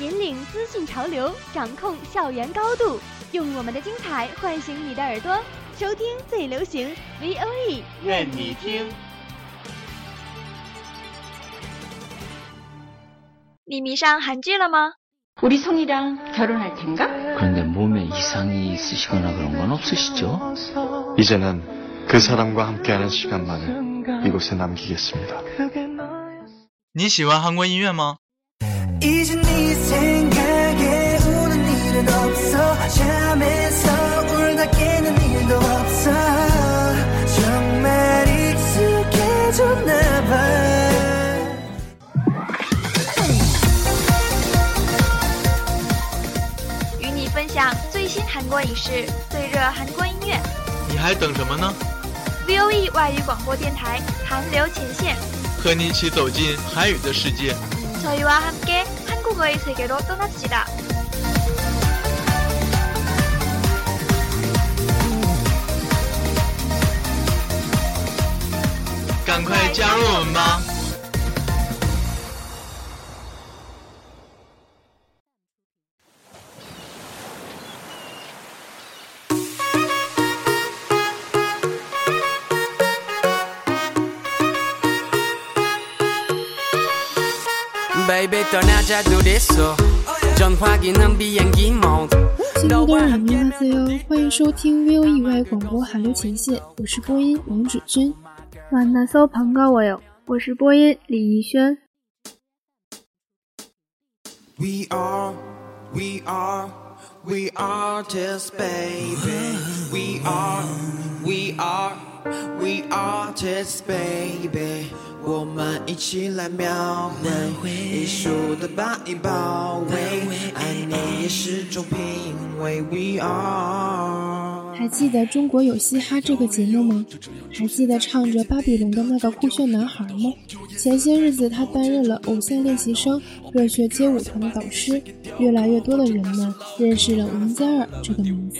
引领资讯潮流，掌控校园高度，用我们的精彩唤醒你的耳朵，收听最流行 V O E，愿你听。你迷上韩剧了吗？ 우리 성이랑 결혼할 텐가? 그런데 몸에 이상이 있으시거나 그런 건 없으시죠? 이제는 그 사람과 함께하는 시간만을 이곳에 남기겠습니다. 你喜欢韩国音乐吗？ 韩国影视、最热韩国音乐。你还等什么呢？ V O E 外语广播电台韩流前线，和你一起走进韩语的世界。 저희와 함께 한국어의 세계로 떠납시다. 赶快加入我们吧！ 亲爱的人民哈塞哟，欢迎收听 VO 以外广播韩流前线，我是播音王芷君。만나서반가워요，我是播音李怡轩。 We are, we are, we artists, baby. We are, we are, We artists, baby. 我们一起来描绘艺术的把你包围，爱你也是种品味。We are。还记得中国有嘻哈这个节目吗？还记得唱着《巴比龙》的那个酷炫男孩吗？前些日子他担任了偶像练习生热血街舞团的导师，越来越多的人们认识了王嘉尔这个名字。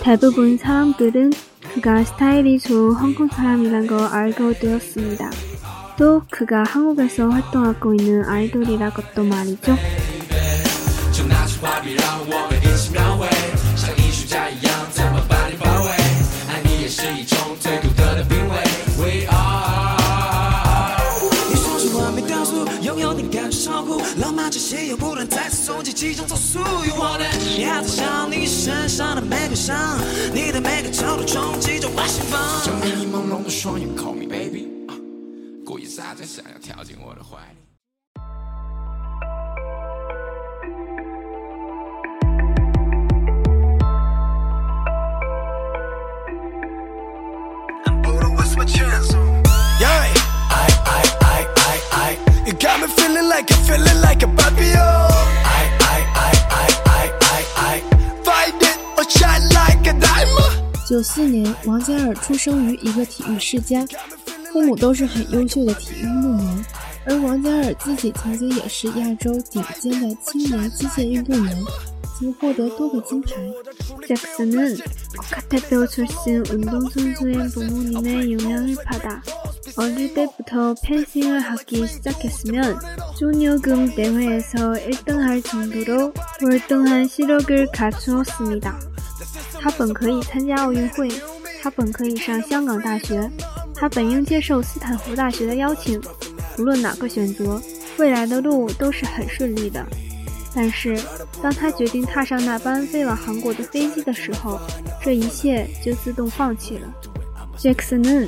대부분 사람들은 그가 스타일이 좋은한국사람이란 걸알고되었습니다. 또 그가 한국에서 활동하고 있는 아이돌이라 것도 말이죠. 这些又不断再次冲击其中走速。You want it？你还在想你身上的每个伤，你的每个角度冲击着我心房。睁开你朦胧的双眼，Call me baby，啊故意撒娇，想要跳进我的怀里。I. You got me feeling like I'm feeling like a Barbie. I, I, I, I, I, I, I. Find it or shine like a diamond. 九四年，王嘉尔出生于一个体育世家，父母都是很优秀的体育运动员，而王嘉尔自己曾经也是亚洲顶尖的青年击剑运动员，曾获得多个金牌。 잭슨은 국가대표 출신 운동선수인 부모님의 영향을 받아 어릴 때부터 펜싱을 하기 시작했으면 쇼녀금 대회에서 1등할 정도로 월등한 시력을 갖추었습니다. 他本可以参加奥运会，他本可以上香港大学，他本应接受斯坦福大学的邀请。无论哪个选择，未来的路都是很顺利的。 但是，当他决定踏上那班飞往韩国的飞机的时候，这一切就自动放弃了。잭슨은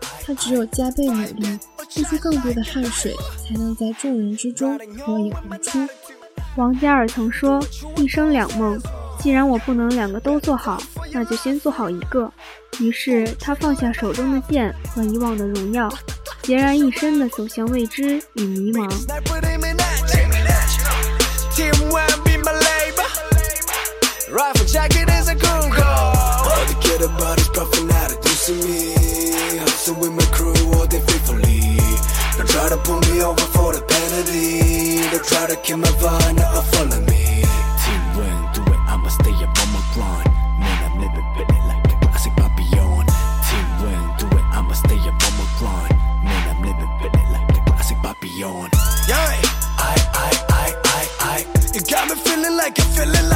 他只有加倍努力，付出更多的汗水，才能在众人之中脱颖而出。王嘉尔曾说：“一生两梦，既然我不能两个都做好，那就先做好一个。”于是他放下手中的剑和以往的荣耀，孑然一身的走向未知与迷茫。Rifle jacket is a cool call. All the kid about is puffing out of see me. Hustle with my crew all day faithfully. Don't try to pull me over for the penalty. Don't try to kill my vibe, not follow me. Team win, do it, I'ma stay up on my grind. Man, I'm living feeling like a classic Papillon. Team win, do it, I'ma stay up on my grind. Man, I'm living feeling like a classic Papillon. Yeah, I, I, I, I, I. You got me feeling like a feeling like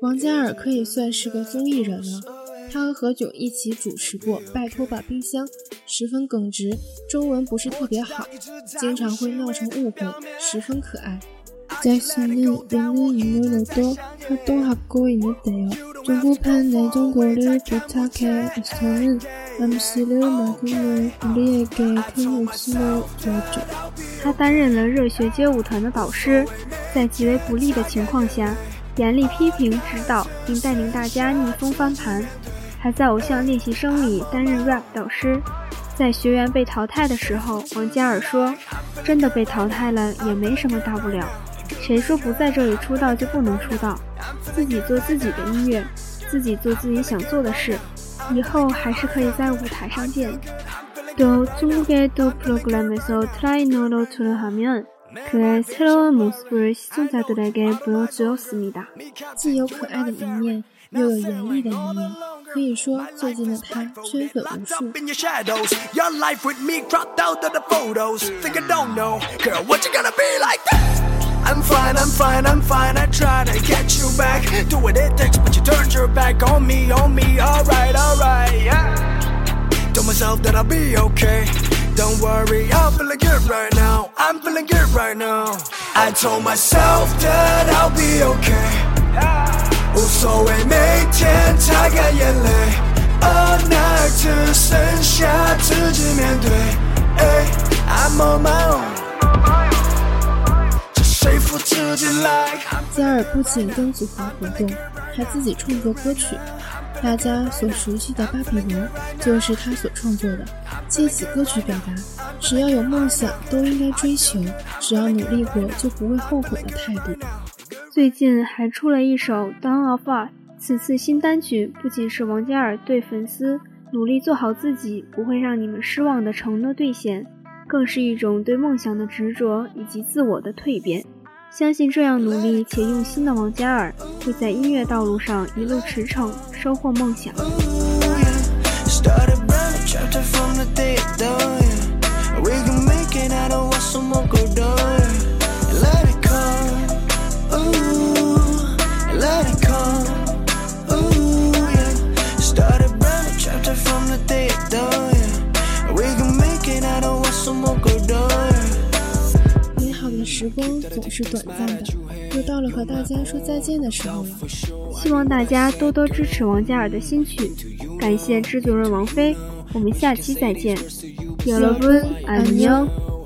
王嘉尔可以算是个综艺人了。他和何炅一起主持过《拜托吧冰箱》，十分耿直，中文不是特别好，经常会闹成误会，十分可爱。 잭슨은 예능 인물로도 활동하고 있는데요. 중국판 내정고를 부탁해서는 M C L 马丁尼·列给汤姆斯的作者，他担任了热血街舞团的导师，在极为不利的情况下，严厉批评、指导，并带领大家逆风翻盘，还在偶像练习生里担任 rap 导师。在学员被淘汰的时候，王嘉尔说：“真的被淘汰了也没什么大不了，谁说不在这里出道就不能出道？自己做自己的音乐，自己做自己想做的事。”以后还是可以在舞台上见。” 또 중국의 두 프로그램에서 트라이너로 출연하면 그의 새로운 모습을 시청자들에게 보여주었습니다. 既有可爱的一面，又有严厉的一面。可以说，最近的他圈粉无数。 I'm fine, I'm fine, I'm fine. I try to get you back. Do what it takes, but you turned your back on me, on me. Alright, alright, yeah. Told myself that I'll be okay. Don't worry, I'm feeling good right now. I'm feeling good right now. I told myself that I'll be okay. 无所谓每天擦干眼泪， 自己来。嘉尔不仅跟组合活动，还自己创作歌曲。大家所熟悉的《巴比伦》就是他所创作的。借此歌曲表达，只要有梦想都应该追求，只要努力过就不会后悔的态度。最近还出了一首《Dawn of Us》，此次新单曲不仅是王嘉尔对粉丝努力做好自己，不会让你们失望的承诺兑现，更是一种对梦想的执着以及自我的蜕变。相信这样努力且用心的王嘉尔，会在音乐道路上一路驰骋，收获梦想。时光总是短暂的，又到了和大家说再见的时候了。希望大家多多支持王嘉尔的新曲，感谢制作人王菲，我们下期再见。여러분안 녕。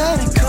let it go.